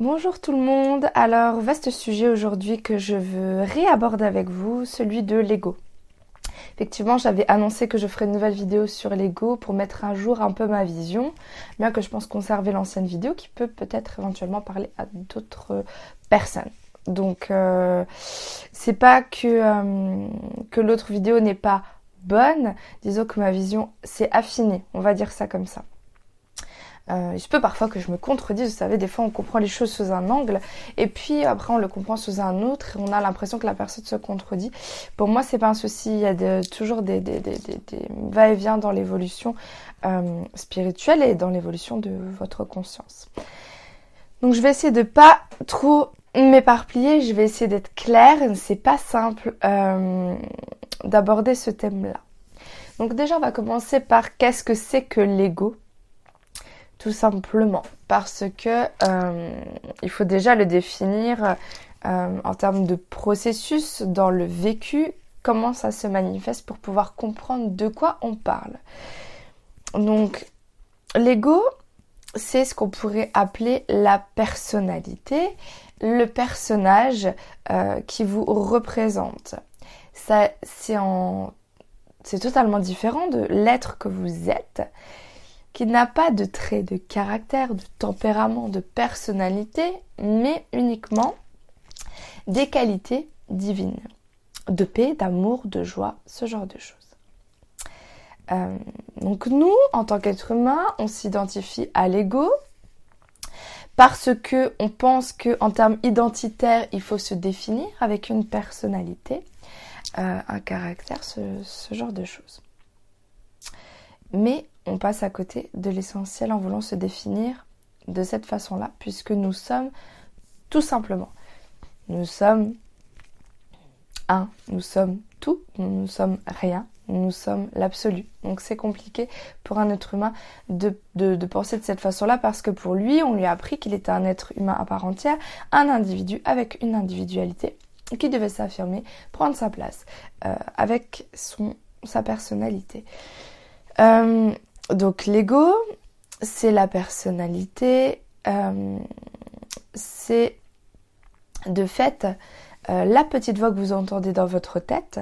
Bonjour tout le monde. Alors, vaste sujet aujourd'hui que je veux réaborder avec vous, celui de l'ego. Effectivement, j'avais annoncé que je ferais une nouvelle vidéo sur l'ego pour mettre à jour un peu ma vision, bien que je pense conserver l'ancienne vidéo qui peut peut-être éventuellement parler à d'autres personnes. Donc, euh, c'est pas que, euh, que l'autre vidéo n'est pas bonne, disons que ma vision s'est affinée, on va dire ça comme ça. Euh, il se peut parfois que je me contredise, vous savez, des fois on comprend les choses sous un angle et puis après on le comprend sous un autre et on a l'impression que la personne se contredit. Pour moi, c'est pas un souci, il y a toujours des, des, des, des va-et-vient dans l'évolution euh, spirituelle et dans l'évolution de votre conscience. Donc je vais essayer de pas trop m'éparpiller, je vais essayer d'être claire, c'est pas simple euh, d'aborder ce thème-là. Donc déjà on va commencer par qu'est-ce que c'est que l'ego? Tout simplement parce que euh, il faut déjà le définir euh, en termes de processus dans le vécu, comment ça se manifeste pour pouvoir comprendre de quoi on parle. Donc l'ego, c'est ce qu'on pourrait appeler la personnalité, le personnage euh, qui vous représente. Ça, c'est en c'est totalement différent de l'être que vous êtes qui n'a pas de traits de caractère, de tempérament, de personnalité, mais uniquement des qualités divines, de paix, d'amour, de joie, ce genre de choses. Euh, donc nous, en tant qu'être humain, on s'identifie à l'ego parce que on pense que en termes identitaires, il faut se définir avec une personnalité, euh, un caractère, ce, ce genre de choses. Mais on passe à côté de l'essentiel en voulant se définir de cette façon-là, puisque nous sommes tout simplement, nous sommes un, nous sommes tout, nous ne sommes rien, nous sommes l'absolu. Donc c'est compliqué pour un être humain de, penser de cette façon-là parce que pour lui, on lui a appris qu'il était un être humain à part entière, un individu avec une individualité qui devait s'affirmer, prendre sa place euh, avec sa personnalité. Euh, donc l'ego, c'est la personnalité, euh, c'est de fait euh, la petite voix que vous entendez dans votre tête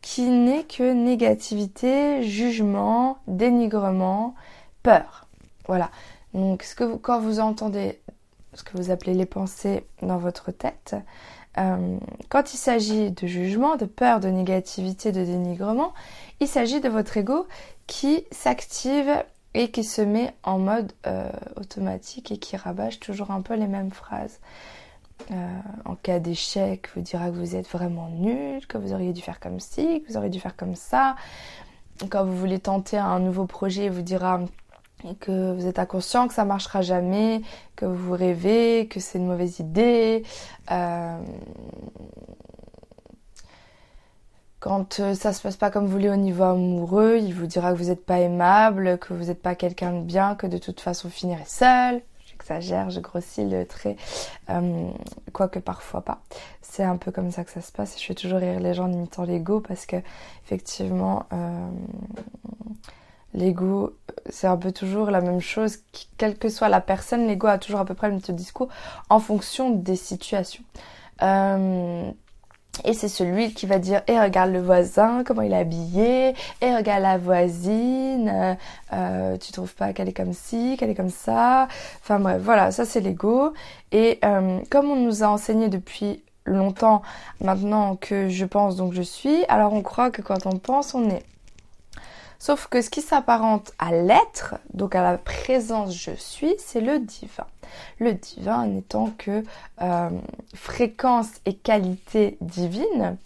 qui n'est que négativité, jugement, dénigrement, peur. Voilà. Donc quand vous entendez ce que vous appelez les pensées dans votre tête, euh, quand il s'agit de jugement, de peur, de négativité, de dénigrement, il s'agit de votre ego qui s'active et qui se met en mode euh, automatique et qui rabâche toujours un peu les mêmes phrases. Euh, en cas d'échec, vous dira que vous êtes vraiment nul, que vous auriez dû faire comme ci, que vous auriez dû faire comme ça. Quand vous voulez tenter un nouveau projet, il vous dira que vous êtes inconscient, que ça marchera jamais, que vous rêvez, que c'est une mauvaise idée. Euh, quand euh, ça se passe pas comme vous voulez au niveau amoureux, il vous dira que vous n'êtes pas aimable, que vous n'êtes pas quelqu'un de bien, que de toute façon vous finirez seul. J'exagère, je grossis le trait, euh, quoique parfois pas. C'est un peu comme ça que ça se passe. Je fais toujours rire les gens en imitant l'ego parce que effectivement, euh, l'ego, c'est un peu toujours la même chose. Quelle que soit la personne, l'ego a toujours à peu près le même discours en fonction des situations. Euh, et c'est celui qui va dire et eh, regarde le voisin comment il est habillé. Et eh, regarde la voisine. Euh, euh, tu trouves pas qu'elle est comme ci qu'elle est comme ça. Enfin bref voilà ça c'est l'ego. Et euh, comme on nous a enseigné depuis longtemps maintenant que je pense donc je suis alors on croit que quand on pense on est Sauf que ce qui s'apparente à l'être, donc à la présence je suis, c'est le divin. Le divin n'étant que euh, fréquence et qualité divine,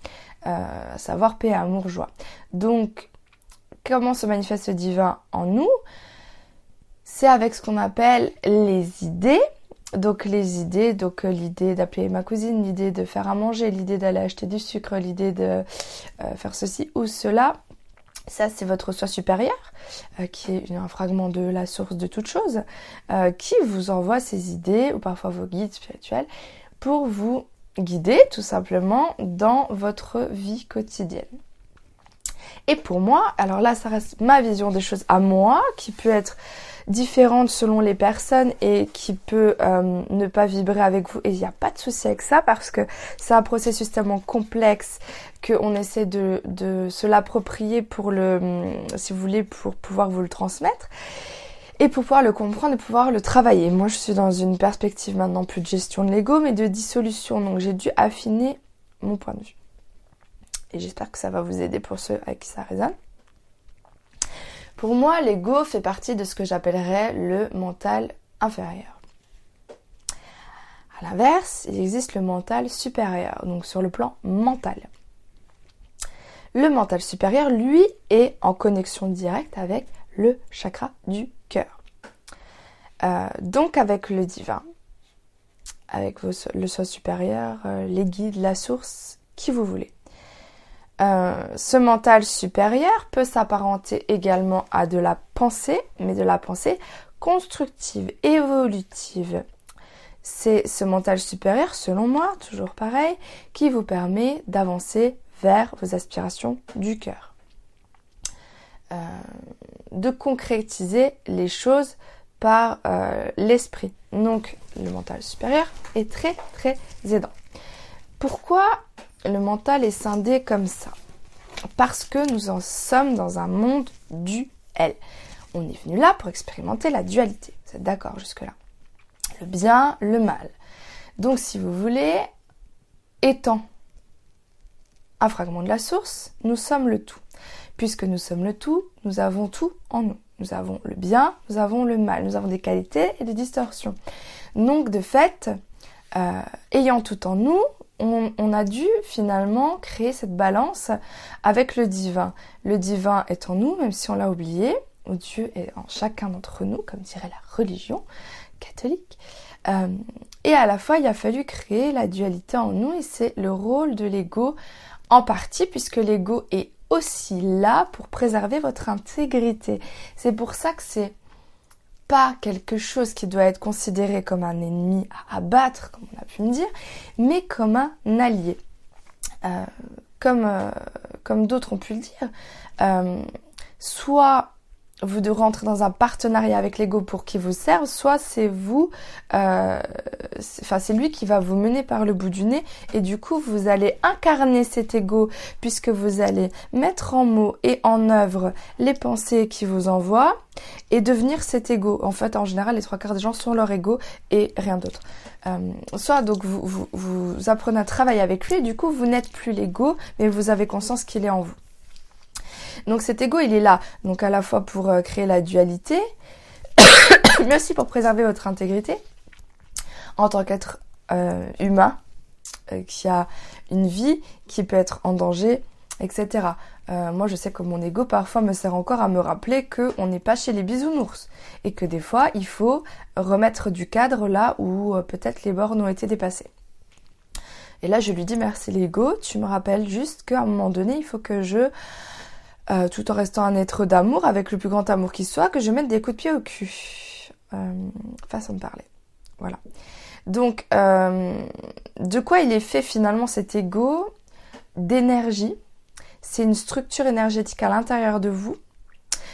euh, à savoir paix, amour, joie. Donc, comment se manifeste le divin en nous? C'est avec ce qu'on appelle les idées. Donc les idées, donc euh, l'idée d'appeler ma cousine, l'idée de faire à manger, l'idée d'aller acheter du sucre, l'idée de faire ceci ou cela, ça, c'est votre soi supérieur, euh, qui est un fragment de la source de toute chose, euh, qui vous envoie ses idées, ou parfois vos guides spirituels, pour vous guider tout simplement dans votre vie quotidienne. Et pour moi, alors là, ça reste ma vision des choses à moi, qui peut être différente selon les personnes et qui peut euh, ne pas vibrer avec vous. Et il n'y a pas de souci avec ça parce que c'est un processus tellement complexe qu'on essaie de, de se l'approprier pour le, si vous voulez, pour pouvoir vous le transmettre et pour pouvoir le comprendre et pouvoir le travailler. Moi, je suis dans une perspective maintenant plus de gestion de l'ego, mais de dissolution. Donc, j'ai dû affiner mon point de vue. Et j'espère que ça va vous aider pour ceux avec qui ça résonne. Pour moi, l'ego fait partie de ce que j'appellerais le mental inférieur. À l'inverse, il existe le mental supérieur, donc sur le plan mental. Le mental supérieur, lui, est en connexion directe avec le chakra du cœur. Euh, donc avec le divin, avec le soi supérieur, euh, les guides, la source, qui vous voulez. Euh, ce mental supérieur peut s'apparenter également à de la pensée, mais de la pensée constructive, évolutive. C'est ce mental supérieur, selon moi, toujours pareil, qui vous permet d'avancer vers vos aspirations du cœur. Euh, de concrétiser les choses par euh, l'esprit. Donc le mental supérieur est très très aidant. Pourquoi le mental est scindé comme ça Parce que nous en sommes dans un monde duel. On est venu là pour expérimenter la dualité. Vous êtes d'accord jusque-là? Le bien, le mal. Donc si vous voulez, étant un fragment de la source, nous sommes le tout. Puisque nous sommes le tout, nous avons tout en nous. Nous avons le bien, nous avons le mal, nous avons des qualités et des distorsions. Donc de fait, euh, ayant tout en nous, on, a dû finalement créer cette balance avec le divin. Le divin est en nous, même si on l'a oublié, ou Dieu est en chacun d'entre nous, comme dirait la religion catholique. Euh, et à la fois, il a fallu créer la dualité en nous, et c'est le rôle de l'ego en partie, puisque l'ego est aussi là pour préserver votre intégrité. C'est pour ça que c'est pas quelque chose qui doit être considéré comme un ennemi à abattre, comme on a pu me dire, mais comme un allié. Euh, comme euh, comme d'autres ont pu le dire, euh, soit vous de rentrer dans un partenariat avec l'ego pour qu'il vous serve, soit c'est vous, euh, enfin c'est lui qui va vous mener par le bout du nez et du coup vous allez incarner cet ego puisque vous allez mettre en mots et en œuvre les pensées qui vous envoient et devenir cet ego. En fait, en général, les trois quarts des gens sont leur ego et rien d'autre. Euh, soit donc vous, vous, vous apprenez à travailler avec lui et du coup vous n'êtes plus l'ego mais vous avez conscience qu'il est en vous. Donc cet ego, il est là, donc à la fois pour euh, créer la dualité, mais aussi pour préserver votre intégrité en tant qu'être euh, humain euh, qui a une vie qui peut être en danger, etc. moi, je sais que mon ego parfois me sert encore à me rappeler que on n'est pas chez les bisounours et que des fois, il faut remettre du cadre là où peut-être les bornes ont été dépassées. Et là, je lui dis merci l'ego. Tu me rappelles juste qu'à un moment donné, il faut que je euh, tout en restant un être d'amour, avec le plus grand amour qui soit, que je mette des coups de pied au cul. Euh, façon de parler. Voilà. Donc, euh, de quoi il est fait finalement cet ego D'énergie? C'est une structure énergétique à l'intérieur de vous.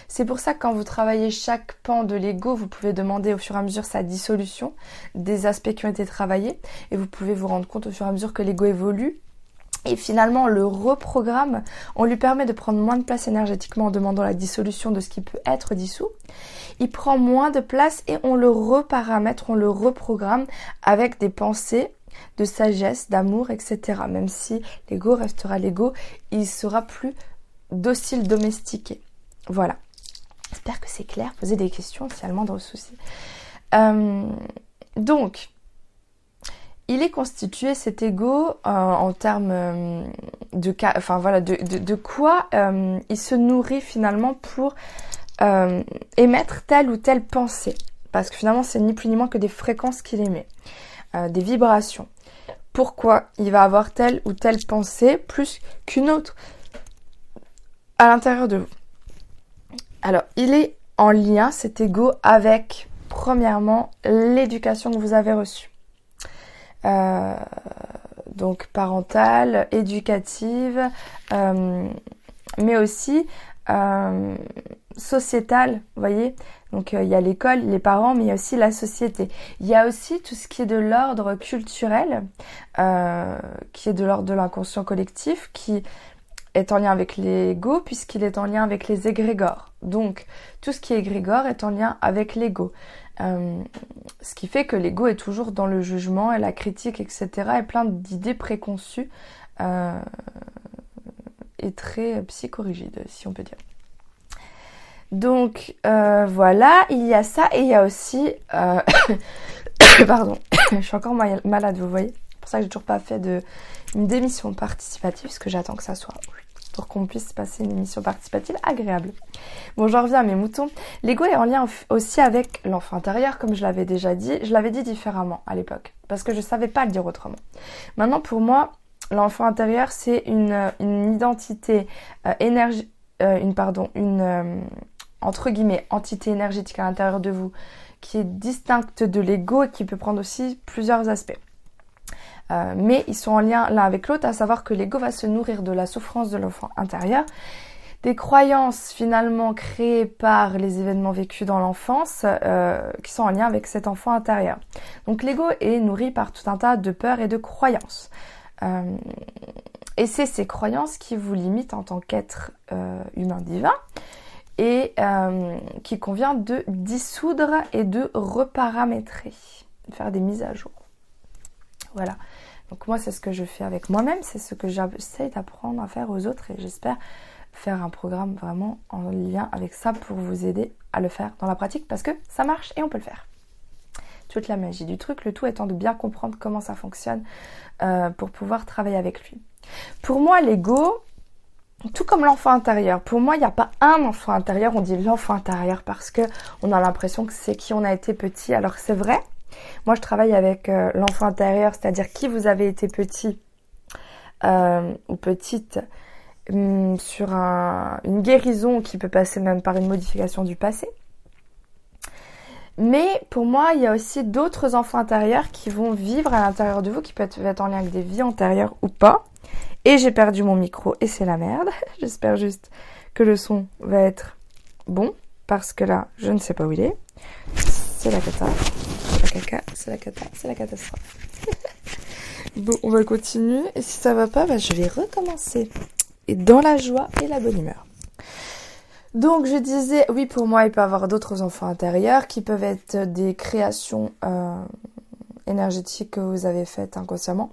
C'est pour ça que quand vous travaillez chaque pan de l'ego, vous pouvez demander au fur et à mesure sa dissolution des aspects qui ont été travaillés et vous pouvez vous rendre compte au fur et à mesure que l'ego évolue et finalement, le reprogramme, on lui permet de prendre moins de place énergétiquement en demandant la dissolution de ce qui peut être dissous. Il prend moins de place et on le reparamètre, on le reprogramme avec des pensées de sagesse, d'amour, etc. Même si l'ego restera l'ego, il sera plus docile, domestiqué. Voilà. J'espère que c'est clair. Posez des questions si y a le souci. Euh, donc, il est constitué cet ego euh, en termes euh, de enfin de, quoi euh, il se nourrit finalement pour émettre telle ou telle pensée. Parce que finalement c'est ni plus ni moins que des fréquences qu'il émet des vibrations. Pourquoi il va avoir telle ou telle pensée plus qu'une autre à l'intérieur de vous? Alors il est en lien cet ego avec premièrement l'éducation que vous avez reçue euh, donc parentale, éducative, euh, mais aussi euh, sociétale, vous voyez, Donc il y a l'école, les parents, mais il y a aussi la société. Il y a aussi tout ce qui est de l'ordre culturel, qui est de l'ordre de l'inconscient collectif, qui est en lien avec l'ego puisqu'il est en lien avec les égrégores. Donc tout ce qui est égrégore est en lien avec l'ego. Euh, ce qui fait que l'ego est toujours dans le jugement et la critique, etc. et plein d'idées préconçues euh, et très psychorigides, si on peut dire. Donc euh, voilà, il y a ça et il y a aussi... Pardon, je suis encore malade, vous voyez. C'est pour ça que j'ai toujours pas fait de une démission participative, parce que j'attends que ça soit pour qu'on puisse passer une émission participative agréable. Bon, j'en reviens à mes moutons. L'ego est en lien aussi avec l'enfant intérieur, comme je l'avais déjà dit. Je l'avais dit différemment à l'époque, parce que je savais pas le dire autrement. Maintenant, pour moi, l'enfant intérieur, c'est une, une, identité euh, énergie, euh, une pardon, une euh, entre guillemets entité énergétique à l'intérieur de vous, qui est distincte de l'ego et qui peut prendre aussi plusieurs aspects. Euh, mais ils sont en lien l'un avec l'autre, à savoir que l'ego va se nourrir de la souffrance de l'enfant intérieur, des croyances finalement créées par les événements vécus dans l'enfance euh, qui sont en lien avec cet enfant intérieur. Donc l'ego est nourri par tout un tas de peurs et de croyances. Euh, et c'est ces croyances qui vous limitent en tant qu'être humain divin et qui convient de dissoudre et de reparamétrer, faire des mises à jour. Voilà. Donc moi, c'est ce que je fais avec moi-même, c'est ce que j'essaie d'apprendre à faire aux autres et j'espère faire un programme vraiment en lien avec ça pour vous aider à le faire dans la pratique parce que ça marche et on peut le faire. Toute la magie du truc, le tout étant de bien comprendre comment ça fonctionne euh, pour pouvoir travailler avec lui. Pour moi, l'ego, tout comme l'enfant intérieur. Pour moi, il n'y a pas un enfant intérieur. On dit l'enfant intérieur parce que on a l'impression que c'est qui on a été petit. Alors c'est vrai, moi, je travaille avec euh, l'enfant intérieur, c'est-à-dire qui vous avez été petit euh, ou petite hum, sur une guérison qui peut passer même par une modification du passé. Mais pour moi, il y a aussi d'autres enfants intérieurs qui vont vivre à l'intérieur de vous, qui peuvent être en lien avec des vies antérieures ou pas. Et j'ai perdu mon micro et c'est la merde. J'espère juste que le son va être bon parce que là, je ne sais pas où il est. C'est la cata c'est la cata, c'est la catastrophe. bon, on va continuer. Et si ça va pas, bah, je vais recommencer. Et dans la joie et la bonne humeur. Donc je disais, oui, pour moi, il peut y avoir d'autres enfants intérieurs qui peuvent être des créations euh, énergétiques que vous avez faites inconsciemment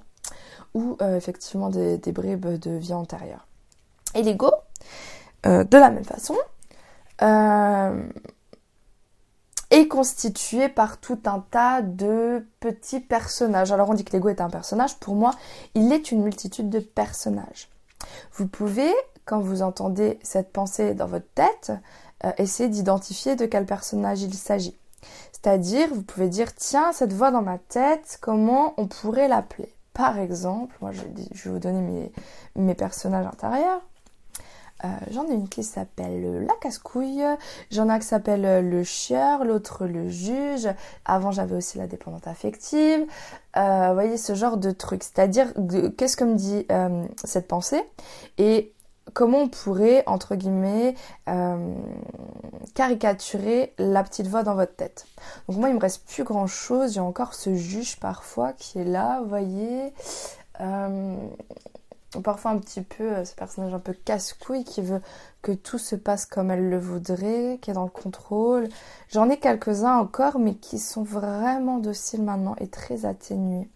ou euh, effectivement des, bribes de vie antérieure. Et l'ego, euh, de la même façon, est constitué par tout un tas de petits personnages. Alors on dit que l'ego est un personnage, pour moi, il est une multitude de personnages. Vous pouvez, quand vous entendez cette pensée dans votre tête, euh, essayer d'identifier de quel personnage il s'agit. C'est-à-dire, vous pouvez dire, tiens, cette voix dans ma tête, comment on pourrait l'appeler? Par exemple, moi je, vais vous donner mes, mes personnages intérieurs. Euh, j'en ai une qui s'appelle la casse-couille, j'en ai un qui s'appelle le chieur, l'autre le juge. Avant j'avais aussi la dépendante affective. Euh, vous voyez ce genre de truc, c'est-à-dire qu'est-ce que me dit euh, cette pensée? Et comment on pourrait entre guillemets caricaturer la petite voix dans votre tête? Donc moi il me reste plus grand chose, j'ai encore ce juge parfois qui est là, vous voyez parfois un petit peu euh, ce personnage un peu casse-couille qui veut que tout se passe comme elle le voudrait, qui est dans le contrôle. J'en ai quelques-uns encore, mais qui sont vraiment dociles maintenant et très atténués.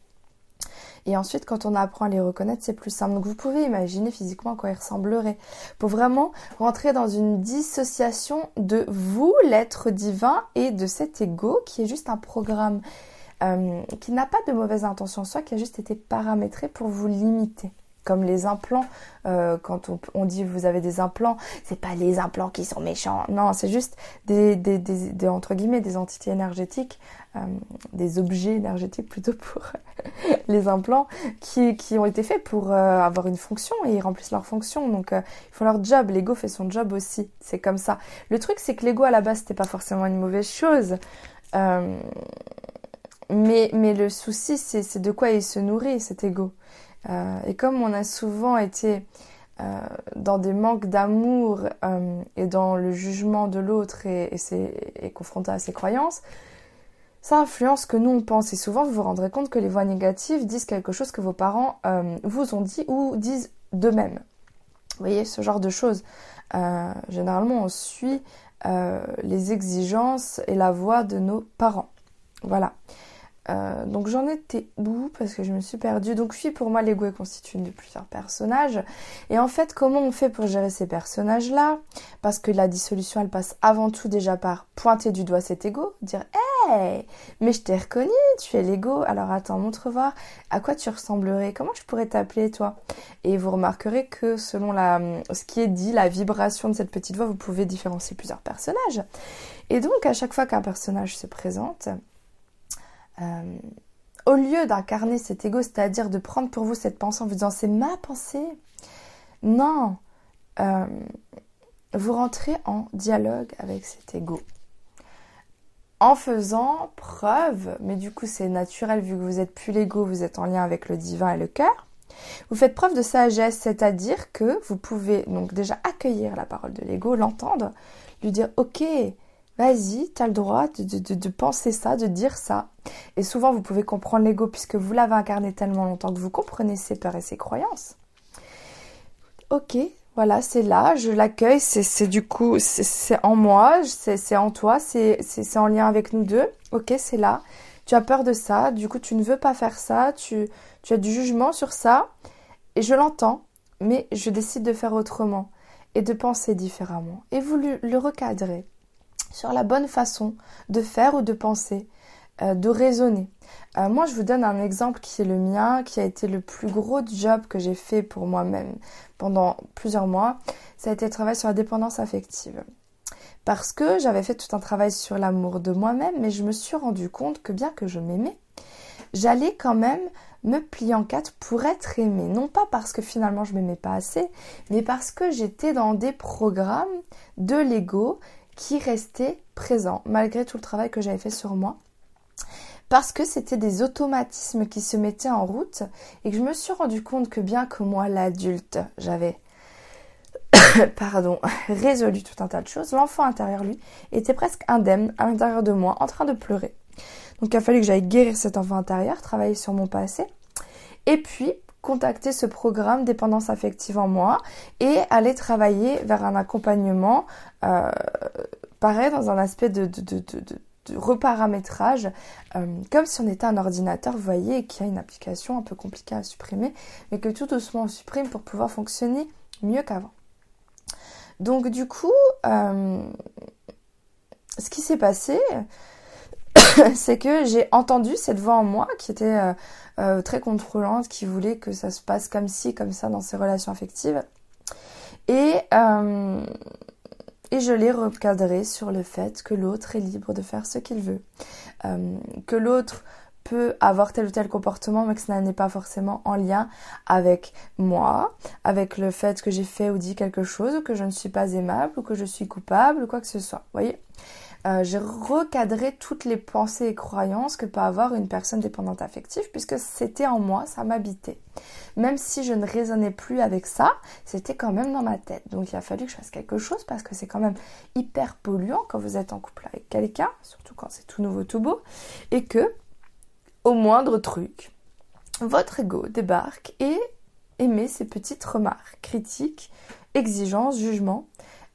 Et ensuite, quand on apprend à les reconnaître, c'est plus simple. Donc vous pouvez imaginer physiquement à quoi ils ressembleraient. Pour vraiment rentrer dans une dissociation de vous, l'être divin, et de cet ego qui est juste un programme euh, qui n'a pas de mauvaise intention en soi, qui a juste été paramétré pour vous limiter comme les implants. Euh, quand on, dit vous avez des implants, c'est pas les implants qui sont méchants. Non, c'est juste des, des, des, entre guillemets des entités énergétiques, euh, des objets énergétiques plutôt pour les implants qui, qui ont été faits pour euh, avoir une fonction et ils remplissent leur fonction. Donc ils font leur job. L'ego fait son job aussi. C'est comme ça. Le truc c'est que l'ego à la base c'était pas forcément une mauvaise chose. mais, mais le souci, c'est de quoi il se nourrit, cet ego. Euh, et comme on a souvent été dans des manques d'amour et dans le jugement de l'autre et, confronté à ses croyances, ça influence ce que nous on pense et souvent vous vous rendrez compte que les voix négatives disent quelque chose que vos parents vous ont dit ou disent d'eux-mêmes. Vous voyez, ce genre de choses. généralement, on suit les exigences et la voix de nos parents. Voilà. Euh, donc j'en étais où? Parce que je me suis perdue. Donc oui, pour moi, l'ego est constitué de plusieurs personnages. Et en fait, comment on fait pour gérer ces personnages-là? Parce que la dissolution, elle passe avant tout déjà par pointer du doigt cet ego, dire Hey, mais je t'ai reconnu, tu es l'ego. Alors attends, montre voir à quoi tu ressemblerais. Comment je pourrais t'appeler toi? Et vous remarquerez que selon ce qui est dit, la vibration de cette petite voix, vous pouvez différencier plusieurs personnages. Et donc à chaque fois qu'un personnage se présente, euh, au lieu d'incarner cet ego, c'est-à-dire de prendre pour vous cette pensée en vous disant c'est ma pensée, non, euh, vous rentrez en dialogue avec cet ego. En faisant preuve, mais du coup c'est naturel vu que vous êtes plus l'ego, vous êtes en lien avec le divin et le cœur. Vous faites preuve de sagesse, c'est-à-dire que vous pouvez donc déjà accueillir la parole de l'ego, l'entendre, lui dire ok, Vas-y, tu as le droit de, penser ça, de dire ça. Et souvent, vous pouvez comprendre l'ego puisque vous l'avez incarné tellement longtemps que vous comprenez ses peurs et ses croyances. Ok, voilà, c'est là, je l'accueille, c'est du coup, c'est en moi, c'est en toi, c'est en lien avec nous deux. Ok, c'est là. Tu as peur de ça, du coup, tu ne veux pas faire ça, tu, tu as du jugement sur ça. Et je l'entends, mais je décide de faire autrement et de penser différemment. Et vous le recadrez sur la bonne façon de faire ou de penser, euh, de raisonner. Euh, moi, je vous donne un exemple qui est le mien, qui a été le plus gros job que j'ai fait pour moi-même pendant plusieurs mois. Ça a été le travail sur la dépendance affective. Parce que j'avais fait tout un travail sur l'amour de moi-même, mais je me suis rendu compte que bien que je m'aimais, j'allais quand même me plier en quatre pour être aimée. Non pas parce que finalement je m'aimais pas assez, mais parce que j'étais dans des programmes de l'ego qui restait présent malgré tout le travail que j'avais fait sur moi. Parce que c'était des automatismes qui se mettaient en route et que je me suis rendu compte que bien que moi, l'adulte, j'avais pardon, résolu tout un tas de choses, l'enfant intérieur, lui, était presque indemne à l'intérieur de moi, en train de pleurer. Donc il a fallu que j'aille guérir cet enfant intérieur, travailler sur mon passé. Et puis, contacter ce programme dépendance affective en moi et aller travailler vers un accompagnement euh, pareil dans un aspect de, reparamétrage euh, comme si on était un ordinateur vous voyez qui a une application un peu compliquée à supprimer mais que tout doucement on supprime pour pouvoir fonctionner mieux qu'avant. Donc du coup euh, ce qui s'est passé c'est que j'ai entendu cette voix en moi qui était euh, euh, très contrôlante, qui voulait que ça se passe comme ci, comme ça dans ses relations affectives. Et, euh, et je l'ai recadré sur le fait que l'autre est libre de faire ce qu'il veut. que l'autre peut avoir tel ou tel comportement, mais que ça n'est pas forcément en lien avec moi, avec le fait que j'ai fait ou dit quelque chose, ou que je ne suis pas aimable, ou que je suis coupable, ou quoi que ce soit. Vous voyez? Euh, j'ai recadré toutes les pensées et croyances que peut avoir une personne dépendante affective puisque c'était en moi, ça m'habitait. Même si je ne raisonnais plus avec ça, c'était quand même dans ma tête. Donc il a fallu que je fasse quelque chose parce que c'est quand même hyper polluant quand vous êtes en couple avec quelqu'un, surtout quand c'est tout nouveau, tout beau, et que au moindre truc, votre ego débarque et émet ces petites remarques, critiques, exigences, jugements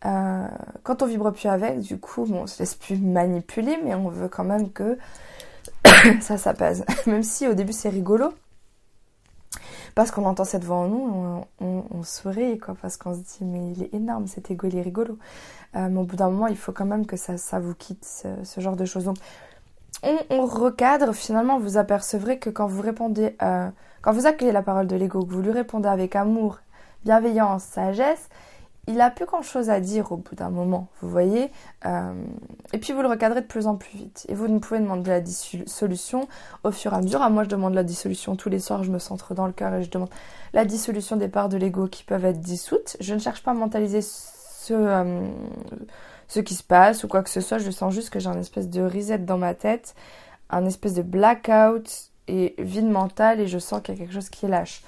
euh, quand on vibre plus avec, du coup, bon, on se laisse plus manipuler, mais on veut quand même que ça, ça passe. même si au début c'est rigolo, parce qu'on entend cette voix en nous, on, sourit, quoi, parce qu'on se dit, mais il est énorme, cet ego, il est rigolo. Euh, mais au bout d'un moment, il faut quand même que ça, ça vous quitte, ce, genre de choses. Donc, on, recadre, finalement, vous apercevrez que quand vous répondez, euh, quand vous accueillez la parole de l'ego, que vous lui répondez avec amour, bienveillance, sagesse, il a plus grand chose à dire au bout d'un moment, vous voyez. Euh, et puis vous le recadrez de plus en plus vite. Et vous ne pouvez demander la dissolution au fur et à mesure. À moi, je demande la dissolution tous les soirs, je me centre dans le cœur et je demande la dissolution des parts de l'ego qui peuvent être dissoutes. Je ne cherche pas à mentaliser ce, euh, ce qui se passe ou quoi que ce soit. Je sens juste que j'ai un espèce de reset dans ma tête, un espèce de blackout et vide mental et je sens qu'il y a quelque chose qui lâche.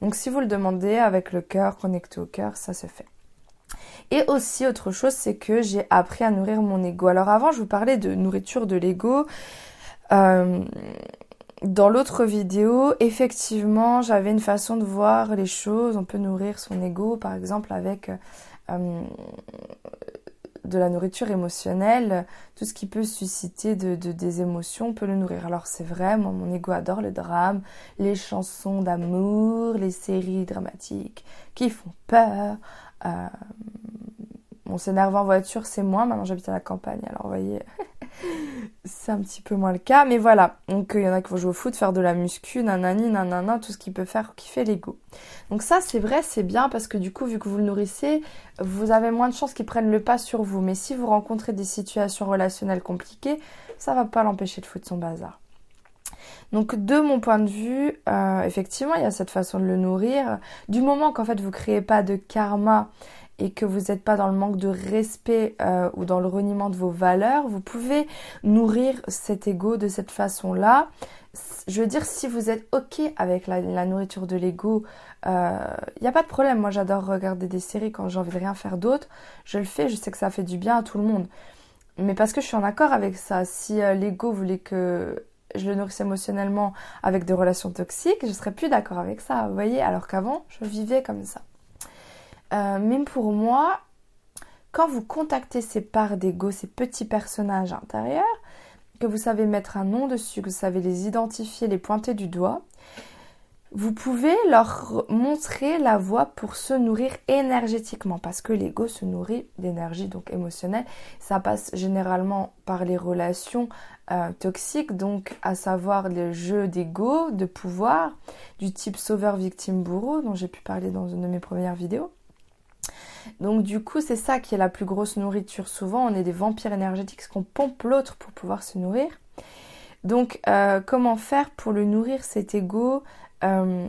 Donc si vous le demandez avec le cœur, connecté au cœur, ça se fait. Et aussi autre chose, c'est que j'ai appris à nourrir mon ego. Alors avant, je vous parlais de nourriture de l'ego. Euh, dans l'autre vidéo, effectivement, j'avais une façon de voir les choses. On peut nourrir son ego, par exemple, avec euh, de la nourriture émotionnelle. Tout ce qui peut susciter de, des émotions, on peut le nourrir. Alors c'est vrai, moi, mon ego adore le drame, les chansons d'amour, les séries dramatiques qui font peur. Euh, on s'énerve en voiture, c'est moins. Maintenant, j'habite à la campagne, alors vous voyez, c'est un petit peu moins le cas. Mais voilà, donc il y en a qui vont jouer au foot, faire de la muscu, nanani, nanana, tout ce qui peut faire kiffer l'ego. Donc ça, c'est vrai, c'est bien parce que du coup, vu que vous le nourrissez, vous avez moins de chances qu'il prenne le pas sur vous. Mais si vous rencontrez des situations relationnelles compliquées, ça va pas l'empêcher de foutre son bazar. Donc de mon point de vue, euh, effectivement, il y a cette façon de le nourrir. Du moment qu'en fait vous créez pas de karma et que vous n'êtes pas dans le manque de respect euh, ou dans le reniement de vos valeurs, vous pouvez nourrir cet ego de cette façon-là. Je veux dire, si vous êtes OK avec la, nourriture de l'ego, il euh, n'y a pas de problème. Moi, j'adore regarder des séries quand j'ai envie de rien faire d'autre. Je le fais, je sais que ça fait du bien à tout le monde. Mais parce que je suis en accord avec ça. Si euh, l'ego voulait que je le nourrisse émotionnellement avec des relations toxiques, je serais plus d'accord avec ça, vous voyez, alors qu'avant, je vivais comme ça. Euh, même pour moi, quand vous contactez ces parts d'ego, ces petits personnages intérieurs, que vous savez mettre un nom dessus, que vous savez les identifier, les pointer du doigt, vous pouvez leur montrer la voie pour se nourrir énergétiquement parce que l'ego se nourrit d'énergie donc émotionnelle. Ça passe généralement par les relations euh, toxiques, donc à savoir les jeux d'ego, de pouvoir, du type sauveur, victime, bourreau, dont j'ai pu parler dans une de mes premières vidéos. Donc du coup, c'est ça qui est la plus grosse nourriture. Souvent, on est des vampires énergétiques, qu'on pompe l'autre pour pouvoir se nourrir. Donc, euh, comment faire pour le nourrir cet ego euh,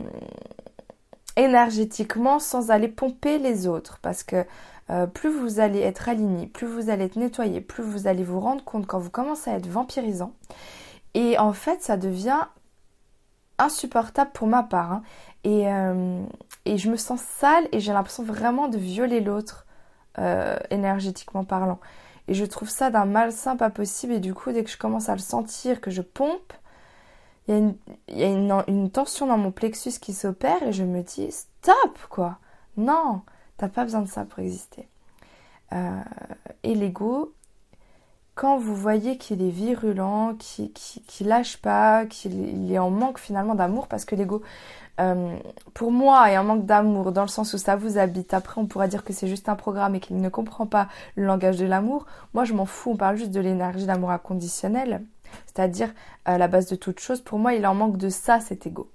énergétiquement sans aller pomper les autres? Parce que euh, plus vous allez être aligné, plus vous allez être nettoyé, plus vous allez vous rendre compte quand vous commencez à être vampirisant. Et en fait, ça devient insupportable pour ma part. Hein. Euh, et, je me sens sale et j'ai l'impression vraiment de violer l'autre, euh, énergétiquement parlant. Et je trouve ça d'un malsain pas possible. Et du coup, dès que je commence à le sentir, que je pompe, il y a, une, tension dans mon plexus qui s'opère et je me dis stop quoi. Non, t'as pas besoin de ça pour exister. Euh, et l'ego, quand vous voyez qu'il est virulent, qu'il qui, lâche pas, qu'il est en manque finalement d'amour, parce que l'ego, euh, pour moi, est en manque d'amour dans le sens où ça vous habite. Après, on pourra dire que c'est juste un programme et qu'il ne comprend pas le langage de l'amour. Moi, je m'en fous. On parle juste de l'énergie d'amour inconditionnel, c'est-à-dire euh, la base de toute chose. Pour moi, il en manque de ça, cet ego.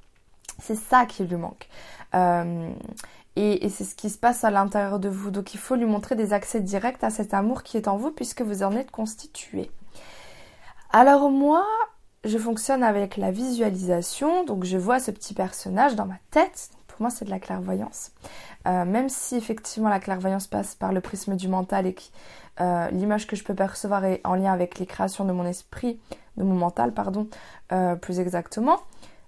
C'est ça qui lui manque. Euh, et, c'est ce qui se passe à l'intérieur de vous. Donc il faut lui montrer des accès directs à cet amour qui est en vous puisque vous en êtes constitué. Alors moi, je fonctionne avec la visualisation. Donc je vois ce petit personnage dans ma tête. Pour moi, c'est de la clairvoyance. Euh, même si effectivement la clairvoyance passe par le prisme du mental et que euh, l'image que je peux percevoir est en lien avec les créations de mon esprit, de mon mental, pardon, euh, plus exactement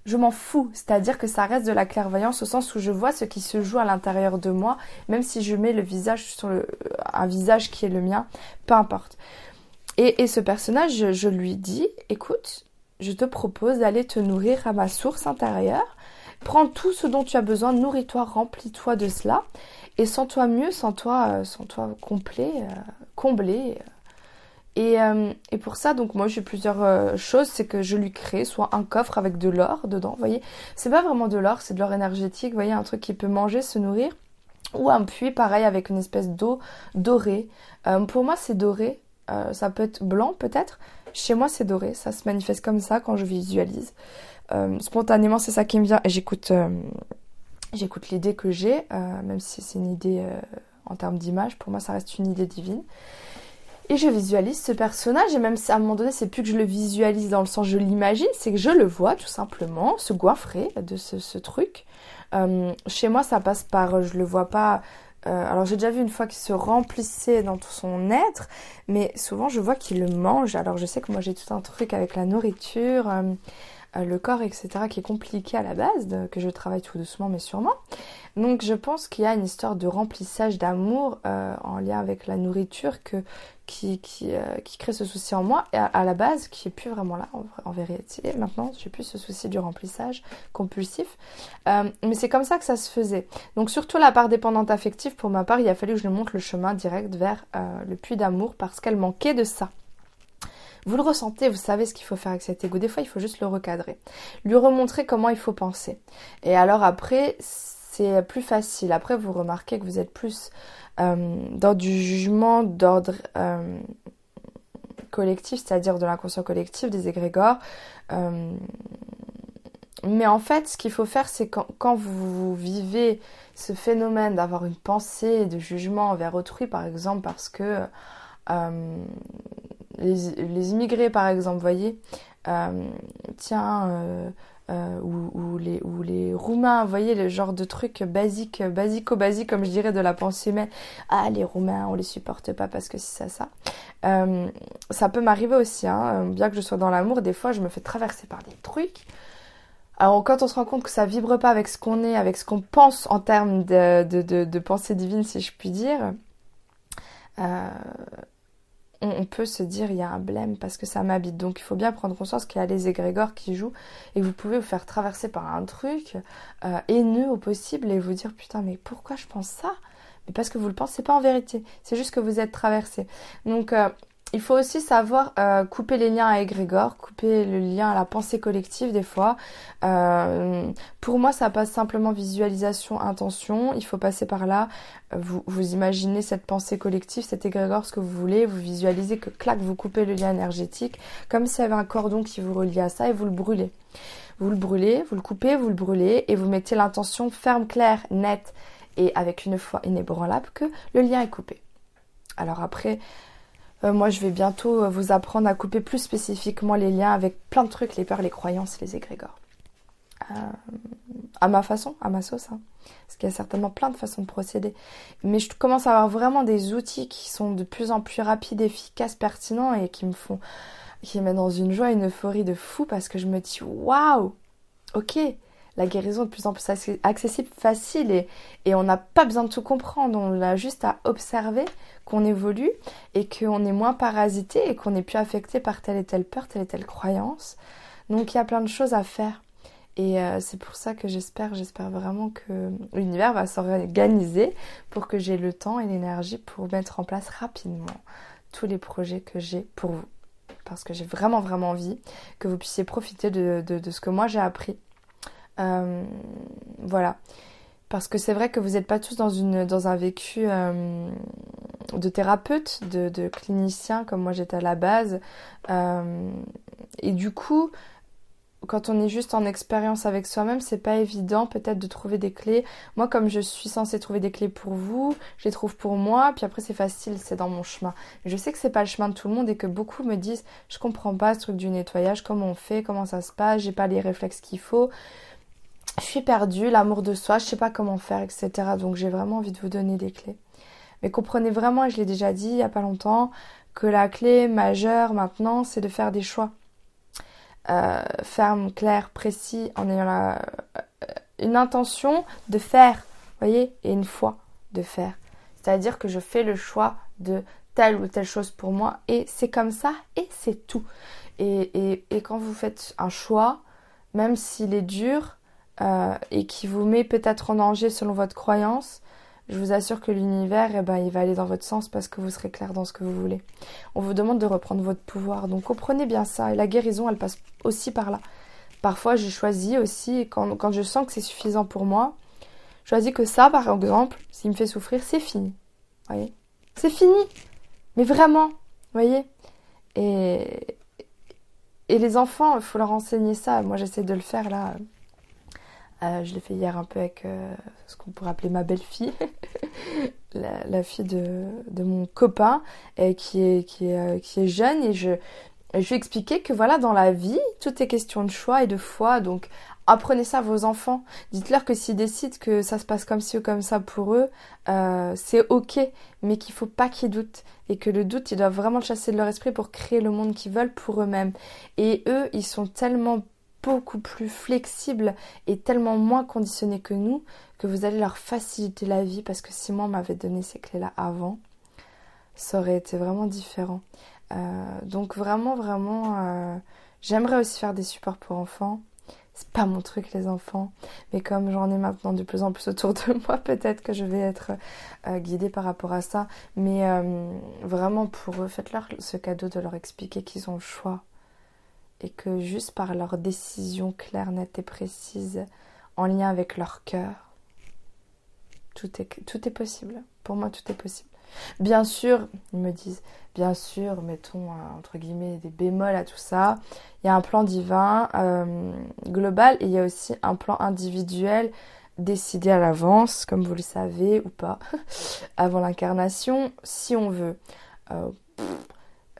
je m'en fous. C'est-à-dire que ça reste de la clairvoyance au sens où je vois ce qui se joue à l'intérieur de moi, même si je mets le visage sur le, un visage qui est le mien, peu importe. Et, ce personnage, je, lui dis, écoute, je te propose d'aller te nourrir à ma source intérieure. Prends tout ce dont tu as besoin, nourris-toi, remplis-toi de cela. Et sens-toi mieux, sens-toi, euh, sens-toi complet, euh, comblé, euh, euh, et, pour ça, donc moi j'ai plusieurs choses, c'est que je lui crée soit un coffre avec de l'or dedans, vous voyez. C'est pas vraiment de l'or, c'est de l'or énergétique, vous voyez, un truc qui peut manger, se nourrir. Ou un puits, pareil, avec une espèce d'eau dorée. Pour moi c'est doré, ça peut être blanc peut-être. Chez moi c'est doré, ça se manifeste comme ça quand je visualise. spontanément c'est ça qui me vient j'écoute, j'écoute l'idée que j'ai, même si c'est une idée en termes d'image, pour moi ça reste une idée divine. Et je visualise ce personnage, et même si à un moment donné, c'est plus que je le visualise dans le sens je l'imagine, c'est que je le vois tout simplement, se goinfrer de ce, truc. Euh, chez moi, ça passe par, je le vois pas. Euh, alors j'ai déjà vu une fois qu'il se remplissait dans tout son être, mais souvent je vois qu'il le mange. Alors je sais que moi j'ai tout un truc avec la nourriture. Euh, le corps, etc., qui est compliqué à la base, que je travaille tout doucement mais sûrement. Donc je pense qu'il y a une histoire de remplissage d'amour euh, en lien avec la nourriture que, qui, qui, euh, qui, crée ce souci en moi, et à, la base, qui est plus vraiment là en, vérité. Maintenant, j'ai plus ce souci du remplissage compulsif. mais c'est comme ça que ça se faisait. Donc surtout la part dépendante affective, pour ma part, il a fallu que je lui montre le chemin direct vers le puits d'amour parce qu'elle manquait de ça. Vous le ressentez, vous savez ce qu'il faut faire avec cet ego. Des fois, il faut juste le recadrer. Lui remontrer comment il faut penser. Et alors après, c'est plus facile. Après, vous remarquez que vous êtes plus euh, dans du jugement d'ordre euh, collectif, c'est-à-dire de l'inconscient collectif, des égrégores. Euh, mais en fait, ce qu'il faut faire, c'est quand, quand, vous vivez ce phénomène d'avoir une pensée de jugement envers autrui, par exemple, parce que les, immigrés, par exemple, voyez, euh, tiens, euh, euh, ou, les, ou les Roumains, voyez, le genre de truc basique, basico-basique, comme je dirais, de la pensée humaine. Ah, les Roumains, on les supporte pas parce que c'est ça, ça. ça peut m'arriver aussi, hein, bien que je sois dans l'amour, des fois, je me fais traverser par des trucs. Alors, quand on se rend compte que ça vibre pas avec ce qu'on est, avec ce qu'on pense en termes de, de, de, pensée divine, si je puis dire, on, peut se dire il y a un blême parce que ça m'habite. Donc il faut bien prendre conscience qu'il y a les égrégores qui jouent et vous pouvez vous faire traverser par un truc euh, haineux au possible et vous dire putain mais pourquoi je pense ça? Mais parce que vous le pensez pas en vérité. C'est juste que vous êtes traversé. Donc euh, il faut aussi savoir euh, couper les liens à égrégore, couper le lien à la pensée collective des fois. Euh, pour moi, ça passe simplement visualisation, intention. Il faut passer par là. Vous, imaginez cette pensée collective, cet égrégore, ce que vous voulez. Vous visualisez que clac, vous coupez le lien énergétique, comme s'il y avait un cordon qui vous relie à ça et vous le brûlez. Vous le brûlez, vous le coupez, vous le brûlez et vous mettez l'intention ferme, claire, nette et avec une foi inébranlable que le lien est coupé. Alors après, moi, je vais bientôt euh, vous apprendre à couper plus spécifiquement les liens avec plein de trucs, les peurs, les croyances, les égrégores. Euh, à ma façon, à ma sauce. Hein. Parce qu'il y a certainement plein de façons de procéder. Mais je commence à avoir vraiment des outils qui sont de plus en plus rapides, efficaces, pertinents et qui me font, qui me mettent dans une joie, une euphorie de fou parce que je me dis waouh, ok, la guérison est de plus en plus accessible, facile et, et on n'a pas besoin de tout comprendre. On a juste à observer qu'on évolue et qu'on est moins parasité et qu'on n'est plus affecté par telle et telle peur, telle et telle croyance. Donc il y a plein de choses à faire. Et euh, c'est pour ça que j'espère, j'espère vraiment que l'univers va s'organiser pour que j'ai le temps et l'énergie pour mettre en place rapidement tous les projets que j'ai pour vous. Parce que j'ai vraiment, vraiment envie que vous puissiez profiter de, de ce que moi j'ai appris euh, voilà. Parce que c'est vrai que vous n'êtes pas tous dans, une, dans un vécu euh, de thérapeute, de, clinicien, comme moi j'étais à la base. Euh, et du coup, quand on est juste en expérience avec soi-même, c'est pas évident peut-être de trouver des clés. Moi, comme je suis censée trouver des clés pour vous, je les trouve pour moi, puis après c'est facile, c'est dans mon chemin. Je sais que c'est pas le chemin de tout le monde et que beaucoup me disent je comprends pas ce truc du nettoyage, comment on fait, comment ça se passe, j'ai pas les réflexes qu'il faut je suis perdue, l'amour de soi, je sais pas comment faire, etc. Donc j'ai vraiment envie de vous donner des clés. Mais comprenez vraiment, et je l'ai déjà dit il y a pas longtemps, que la clé majeure maintenant, c'est de faire des choix. Euh, ferme, clair, précis, en ayant euh, une intention de faire, voyez, et une foi de faire. C'est-à-dire que je fais le choix de telle ou telle chose pour moi, et c'est comme ça, et c'est tout. Et, et, et quand vous faites un choix, même s'il est dur, euh, et qui vous met peut-être en danger selon votre croyance, je vous assure que l'univers, eh ben, il va aller dans votre sens parce que vous serez clair dans ce que vous voulez. On vous demande de reprendre votre pouvoir. Donc comprenez bien ça. Et la guérison, elle passe aussi par là. Parfois, je choisis aussi, quand, quand je sens que c'est suffisant pour moi, je choisis que ça, par exemple, s'il me fait souffrir, c'est fini. Voyez? C'est fini. Mais vraiment. Voyez? Et, et les enfants, il faut leur enseigner ça. Moi, j'essaie de le faire là euh, je l'ai fait hier un peu avec euh, ce qu'on pourrait appeler ma belle-fille, la, fille de, mon copain, qui, est, qui, est, euh, qui est jeune. Et je, je lui ai expliqué que voilà, dans la vie, tout est question de choix et de foi. Donc apprenez ça à vos enfants. Dites-leur que s'ils décident que ça se passe comme ci ou comme ça pour eux, c'est ok, mais qu'il faut pas qu'ils doutent. Et que le doute, ils doivent vraiment chasser de leur esprit pour créer le monde qu'ils veulent pour eux-mêmes. Et eux, ils sont tellement beaucoup plus flexibles et tellement moins conditionnés que nous que vous allez leur faciliter la vie parce que si moi m'avait donné ces clés-là avant, ça aurait été vraiment différent. Euh, donc vraiment, vraiment, euh, j'aimerais aussi faire des supports pour enfants. C'est pas mon truc les enfants, mais comme j'en ai maintenant de plus en plus autour de moi, peut-être que je vais être euh, guidée par rapport à ça. Mais vraiment pour eux, faites-leur ce cadeau de leur expliquer qu'ils ont le choix et que juste par leur décision claire, nette et précise, en lien avec leur cœur, tout est, tout est possible. Pour moi, tout est possible. Bien sûr, ils me disent, bien sûr, mettons euh, entre guillemets des bémols à tout ça. Il y a un plan divin euh, global et il y a aussi un plan individuel décidé à l'avance, comme vous le savez ou pas, avant l'incarnation, si on veut. Euh,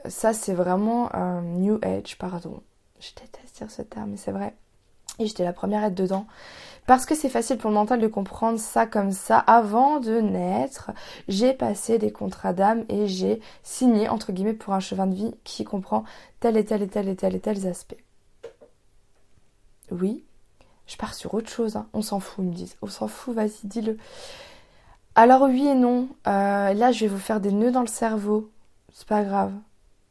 ça, c'est vraiment un New Age, pardon. Je déteste dire ce terme, mais c'est vrai. Et j'étais la première à être dedans. Parce que c'est facile pour le mental de comprendre ça comme ça. Avant de naître, j'ai passé des contrats d'âme et j'ai signé, entre guillemets, pour un chemin de vie qui comprend tel et tel et tel et tel et tels aspects. Oui, je pars sur autre chose. Hein. On s'en fout, ils me disent. On s'en fout, vas-y, dis-le. Alors oui et non. Euh, là, je vais vous faire des nœuds dans le cerveau. C'est pas grave.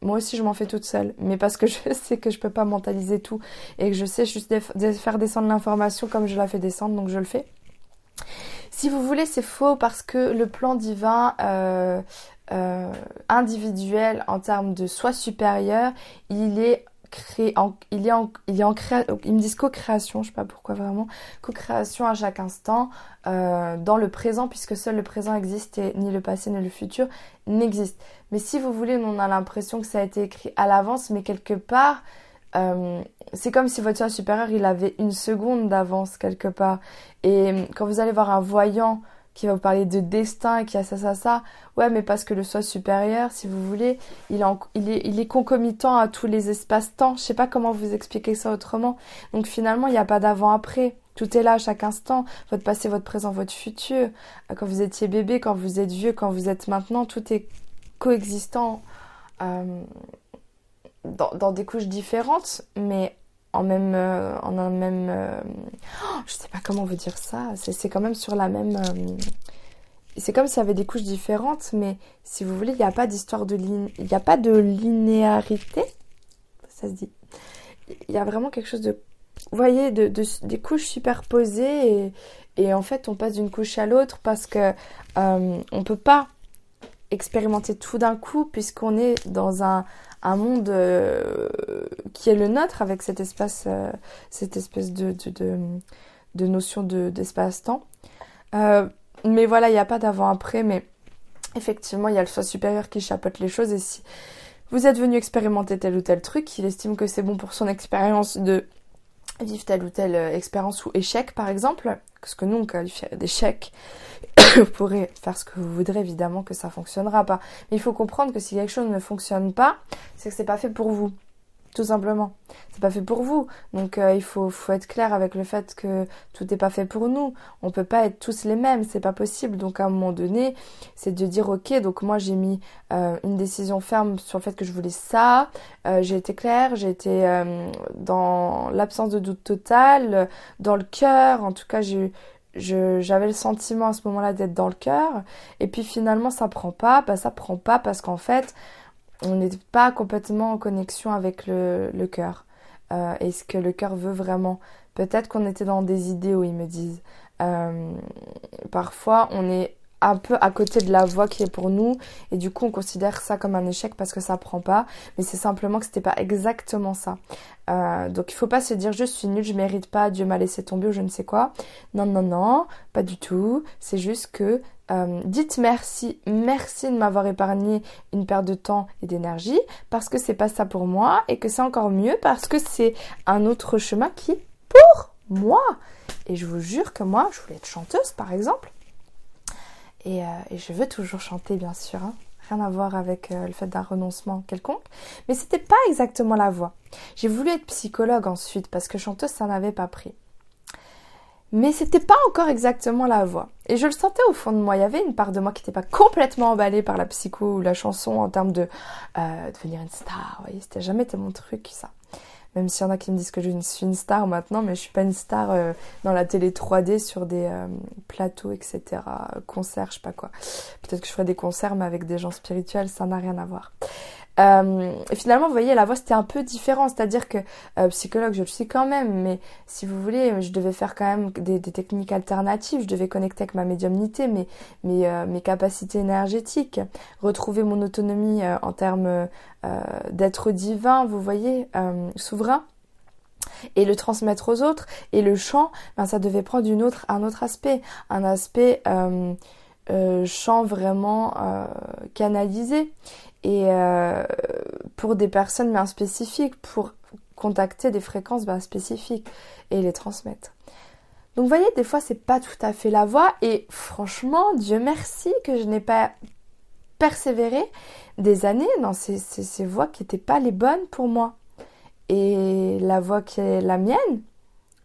Moi aussi, je m'en fais toute seule, mais parce que je sais que je peux pas mentaliser tout et que je sais juste faire descendre l'information comme je la fais descendre, donc je le fais. Si vous voulez, c'est faux parce que le plan divin euh, euh, individuel en termes de soi supérieur, il est il est en, il est en ils me disent co-création, je sais pas pourquoi vraiment, co-création à chaque instant, euh, dans le présent, puisque seul le présent existe et ni le passé ni le futur n'existent. Mais si vous voulez, on a l'impression que ça a été écrit à l'avance, mais quelque part, euh, c'est comme si votre soi supérieur, il avait une seconde d'avance quelque part. Et quand vous allez voir un voyant qui va vous parler de destin et qui a ça, ça, ça. Ouais, mais parce que le soi supérieur, si vous voulez, il, il, est, il est concomitant à tous les espaces-temps. Je sais pas comment vous expliquer ça autrement. Donc finalement, il n'y a pas d'avant-après. Tout est là à chaque instant. Votre passé, votre présent, votre futur. Quand vous étiez bébé, quand vous êtes vieux, quand vous êtes maintenant, tout est coexistant euh, dans, dans des couches différentes, mais en même euh, en un même euh, oh, je sais pas comment vous dire ça. C'est quand même sur la même euh, c'est comme s'il y avait des couches différentes mais si vous voulez il n'y a pas d'histoire de ligne il n'y a pas de linéarité. Ça se dit. Il y a vraiment quelque chose de vous voyez de, des couches superposées et, et en fait on passe d'une couche à l'autre parce que on peut pas expérimenter tout d'un coup puisqu'on est dans un un monde euh, qui est le nôtre avec cet espace, euh, cette espèce de, de, de, notion d'espace-temps. Euh, mais voilà, il n'y a pas d'avant-après, mais effectivement, il y a le soi supérieur qui chapeaute les choses et si vous êtes venu expérimenter tel ou tel truc, il estime que c'est bon pour son expérience de vivre telle ou telle expérience ou échec par exemple, ce que nous on d'échec, vous pourrez faire ce que vous voudrez, évidemment que ça fonctionnera pas. Mais il faut comprendre que si quelque chose ne fonctionne pas, c'est que c'est pas fait pour vous. Tout simplement. C'est pas fait pour vous. Donc euh, il faut, faut être clair avec le fait que tout n'est pas fait pour nous. On peut pas être tous les mêmes, c'est pas possible. Donc à un moment donné, c'est de dire ok, donc moi j'ai mis euh, une décision ferme sur le fait que je voulais ça. Euh, j'ai été claire, j'ai été dans l'absence de doute total, dans le cœur. En tout cas, j'avais le sentiment à ce moment-là d'être dans le cœur et puis finalement ça prend pas bah ça prend pas parce qu'en fait on n'est pas complètement en connexion avec le, le cœur. Euh, et ce que le cœur veut vraiment? Peut-être qu'on était dans des idéaux ils me disent. Euh, parfois on est un peu à côté de la voie qui est pour nous et du coup on considère ça comme un échec parce que ça prend pas. Mais c'est simplement que c'était pas exactement ça. Euh, donc il faut pas se dire je suis nulle je mérite pas Dieu m'a laissé tomber ou je ne sais quoi. Non non non pas du tout. C'est juste que euh, dites merci merci de m'avoir épargné une perte de temps et d'énergie parce que c'est pas ça pour moi et que c'est encore mieux parce que c'est un autre chemin qui pour moi et je vous jure que moi je voulais être chanteuse par exemple euh, et, je veux toujours chanter, bien sûr. Hein. Rien à voir avec euh, le fait d'un renoncement quelconque. Mais c'était pas exactement la voix. J'ai voulu être psychologue ensuite parce que chanteuse, ça n'avait pas pris. Mais c'était pas encore exactement la voix. Et je le sentais au fond de moi. Il y avait une part de moi qui n'était pas complètement emballée par la psycho ou la chanson en termes de euh, devenir une star. Vous voyez, c'était jamais été mon truc, ça. Même s'il y en a qui me disent que je suis une star maintenant, mais je suis pas une star euh, dans la télé 3D sur des euh, plateaux, etc. Concerts, je sais pas quoi. Peut-être que je ferai des concerts, mais avec des gens spirituels, ça n'a rien à voir. Euh, finalement, vous voyez, la voix c'était un peu différent, c'est-à-dire que euh, psychologue, je le suis quand même, mais si vous voulez, je devais faire quand même des, techniques alternatives, je devais connecter avec ma médiumnité, mes, euh, capacités énergétiques, retrouver mon autonomie en termes d'être divin, vous voyez, souverain. Et le transmettre aux autres. Et le chant, ben, ça devait prendre un autre aspect, un aspect chant vraiment canalisé et euh, pour des personnes bien spécifiques, pour contacter des fréquences bien spécifiques et les transmettre. Donc voyez, des fois c'est pas tout à fait la voie et franchement, Dieu merci que je n'ai pas persévéré des années dans ces, ces, ces voies qui n'étaient pas les bonnes pour moi. Et la voie qui est la mienne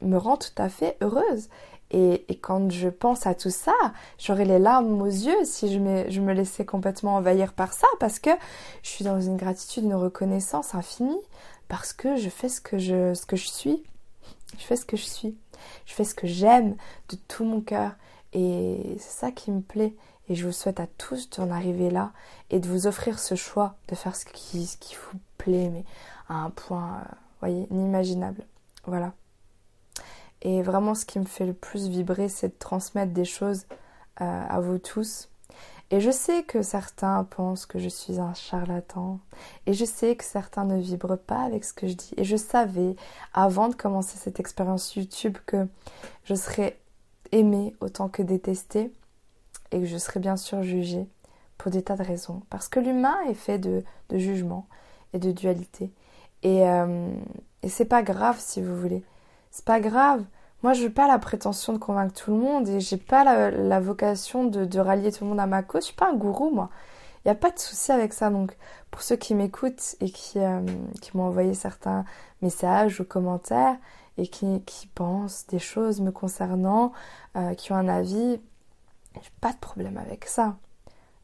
me rend tout à fait heureuse. Et, quand je pense à tout ça, j'aurais les larmes aux yeux si je me, je me laissais complètement envahir par ça, parce que je suis dans une gratitude, une reconnaissance infinie, parce que je fais ce que je, ce que je suis. Je fais ce que je suis. Je fais ce que j'aime de tout mon cœur. Et c'est ça qui me plaît. Et je vous souhaite à tous d'en arriver là et de vous offrir ce choix de faire ce qui, ce qui vous plaît, mais à un point, euh, voyez, inimaginable. Voilà. Et vraiment, ce qui me fait le plus vibrer, c'est de transmettre des choses euh, à vous tous. Et je sais que certains pensent que je suis un charlatan. Et je sais que certains ne vibrent pas avec ce que je dis. Et je savais, avant de commencer cette expérience YouTube, que je serais aimée autant que détestée. Et que je serais bien sûr jugée pour des tas de raisons. Parce que l'humain est fait de, de jugement et de dualité. Et, euh, et c'est pas grave si vous voulez. C'est pas grave. Moi, je n'ai pas la prétention de convaincre tout le monde et j'ai pas la, vocation de, rallier tout le monde à ma cause. Je suis pas un gourou, moi. Il n'y a pas de souci avec ça. Donc, pour ceux qui m'écoutent et qui, euh, m'ont envoyé certains messages ou commentaires et qui, pensent des choses me concernant, euh, qui ont un avis, j'ai pas de problème avec ça.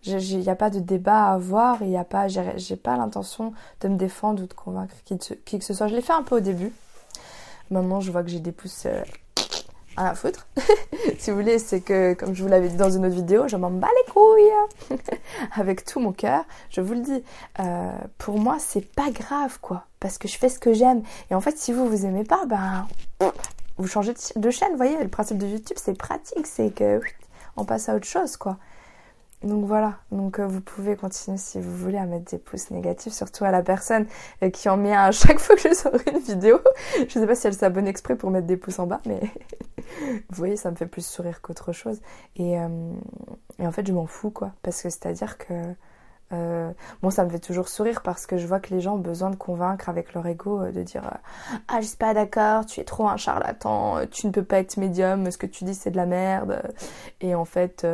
Il n'y a pas de débat à avoir, il n'y a pas, j'ai pas l'intention de me défendre ou de convaincre qui que ce soit. Je l'ai fait un peu au début, Maintenant, je vois que j'ai des pouces euh, à la foutre. si vous voulez, c'est que, comme je vous l'avais dit dans une autre vidéo, je m'en bats les couilles avec tout mon cœur. Je vous le dis, euh, pour moi, c'est pas grave, quoi, parce que je fais ce que j'aime. Et en fait, si vous vous aimez pas, ben, vous changez de chaîne. Voyez, le principe de YouTube, c'est pratique, c'est que on passe à autre chose, quoi. Donc voilà, donc euh, vous pouvez continuer si vous voulez à mettre des pouces négatifs, surtout à la personne euh, qui en met un à chaque fois que je sors une vidéo. Je sais pas si elle s'abonne exprès pour mettre des pouces en bas, mais vous voyez, ça me fait plus sourire qu'autre chose. Et, euh, et en fait, je m'en fous, quoi. Parce que c'est-à-dire que euh, bon, ça me fait toujours sourire parce que je vois que les gens ont besoin de convaincre avec leur ego, euh, de dire euh, Ah, je suis pas d'accord, tu es trop un charlatan, tu ne peux pas être médium, ce que tu dis c'est de la merde. Et en fait,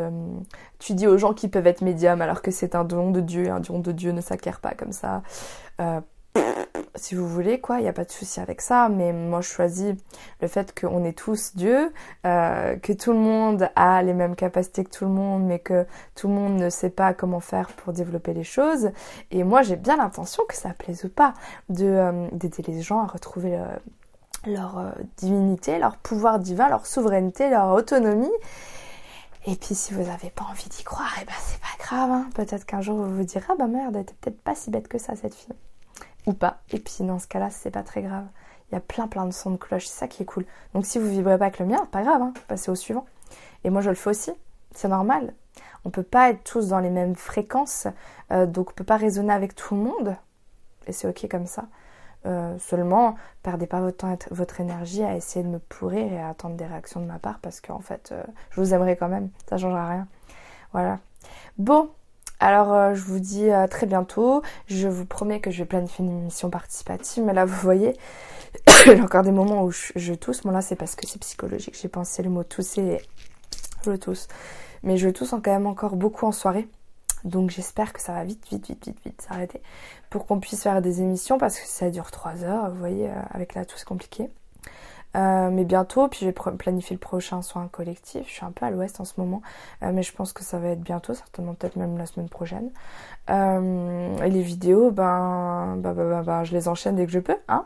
tu dis aux gens qu'ils peuvent être médium alors que c'est un don de Dieu, un don de Dieu ne s'acquiert pas comme ça si vous voulez, quoi, il n'y a pas de souci avec ça, mais moi je choisis le fait qu'on est tous Dieu, euh, que tout le monde a les mêmes capacités que tout le monde, mais que tout le monde ne sait pas comment faire pour développer les choses. Et moi j'ai bien l'intention, que ça plaise ou pas, de euh, d'aider les gens à retrouver euh, leur divinité, leur pouvoir divin, leur souveraineté, leur autonomie. Et puis si vous n'avez pas envie d'y croire, et eh ben c'est pas grave, hein. peut-être qu'un jour vous vous direz ah bah merde, elle était peut-être pas si bête que ça cette fille ou pas. Et puis dans ce cas-là, c'est pas très grave. Il y a plein plein de sons de cloche, c'est ça qui est cool. Donc si vous vibrez pas avec le mien, pas grave, hein, passez au suivant. Et moi je le fais aussi, c'est normal. On peut pas être tous dans les mêmes fréquences, euh, donc on peut pas raisonner avec tout le monde. Et c'est ok comme ça. Euh, seulement, perdez pas votre temps, votre énergie à essayer de me pourrir et à attendre des réactions de ma part parce qu'en fait, euh, je vous aimerai quand même. Ça changera rien. Voilà. Bon, alors euh, je vous dis à très bientôt. Je vous promets que je vais planifier une émission participative. Mais là vous voyez, il y a encore des moments où je, tousse. Bon là c'est parce que c'est psychologique. J'ai pensé le mot tousser et je tousse. Mais je tousse quand même encore beaucoup en soirée. Donc j'espère que ça va vite, vite, vite, vite, vite s'arrêter pour qu'on puisse faire des émissions parce que ça dure 3 heures. Vous voyez, euh, avec la tousse compliquée. Euh, mais bientôt, puis je vais planifier le prochain soin collectif. Je suis un peu à l'ouest en ce moment, euh, mais je pense que ça va être bientôt, certainement peut-être même la semaine prochaine. Euh, et les vidéos, ben, ben, ben, ben, je les enchaîne dès que je peux, hein.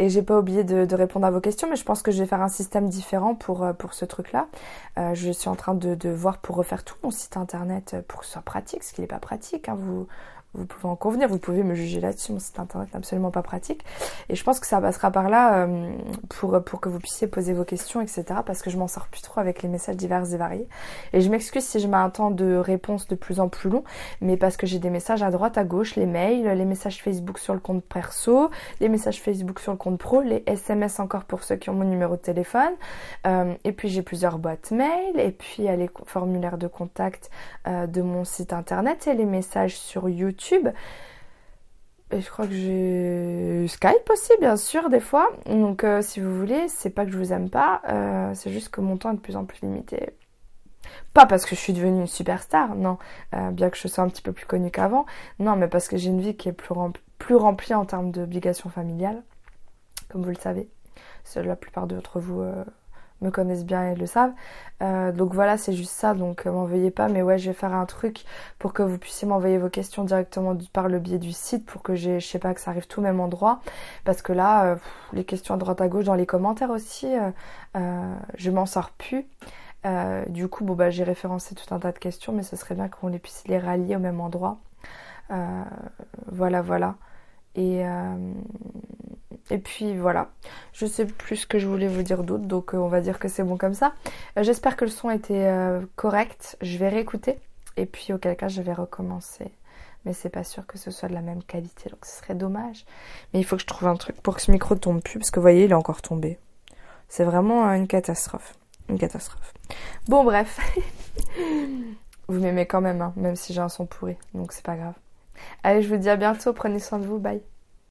Et j'ai pas oublié de, répondre à vos questions, mais je pense que je vais faire un système différent pour, pour ce truc-là. Je suis en train de, de, voir pour refaire tout mon site internet pour que ce soit pratique, ce qui n'est pas pratique. Hein. Vous, vous pouvez en convenir, vous pouvez me juger là-dessus, mon site internet n'est absolument pas pratique. Et je pense que ça passera par là euh, pour, pour que vous puissiez poser vos questions, etc. Parce que je m'en sors plus trop avec les messages divers et variés. Et je m'excuse si je mets un temps de réponse de plus en plus long, mais parce que j'ai des messages à droite, à gauche, les mails, les messages Facebook sur le compte perso, les messages Facebook sur le compte pro, les SMS encore pour ceux qui ont mon numéro de téléphone. Euh, et puis j'ai plusieurs boîtes mail, et puis il y a les formulaires de contact euh, de mon site internet et les messages sur YouTube et je crois que j'ai Skype aussi, bien sûr, des fois. Donc, euh, si vous voulez, c'est pas que je vous aime pas, euh, c'est juste que mon temps est de plus en plus limité. Pas parce que je suis devenue une superstar, non, euh, bien que je sois un petit peu plus connue qu'avant, non, mais parce que j'ai une vie qui est plus, plus remplie en termes d'obligations familiales, comme vous le savez. La plupart d'entre vous me connaissent bien et le savent. Euh, donc voilà, c'est juste ça, donc euh, m'en veuillez pas. Mais ouais, je vais faire un truc pour que vous puissiez m'envoyer vos questions directement par le biais du site pour que je sais pas, que ça arrive tout au même endroit. Parce que là, euh, les questions à droite à gauche, dans les commentaires aussi, je m'en sors plus. du coup, bon bah j'ai référencé tout un tas de questions, mais ce serait bien qu'on les puisse les rallier au même endroit. voilà, voilà. Et et puis voilà, je sais plus ce que je voulais vous dire d'autre, donc euh, on va dire que c'est bon comme ça. Euh, j'espère que le son était euh, correct, je vais réécouter et puis auquel cas je vais recommencer. Mais c'est pas sûr que ce soit de la même qualité, donc ce serait dommage. Mais il faut que je trouve un truc pour que ce micro tombe plus, parce que vous voyez, il est encore tombé. C'est vraiment une catastrophe. Une catastrophe. Bon bref. vous m'aimez quand même, hein, même si j'ai un son pourri, donc c'est pas grave. Allez, je vous dis à bientôt, prenez soin de vous, bye.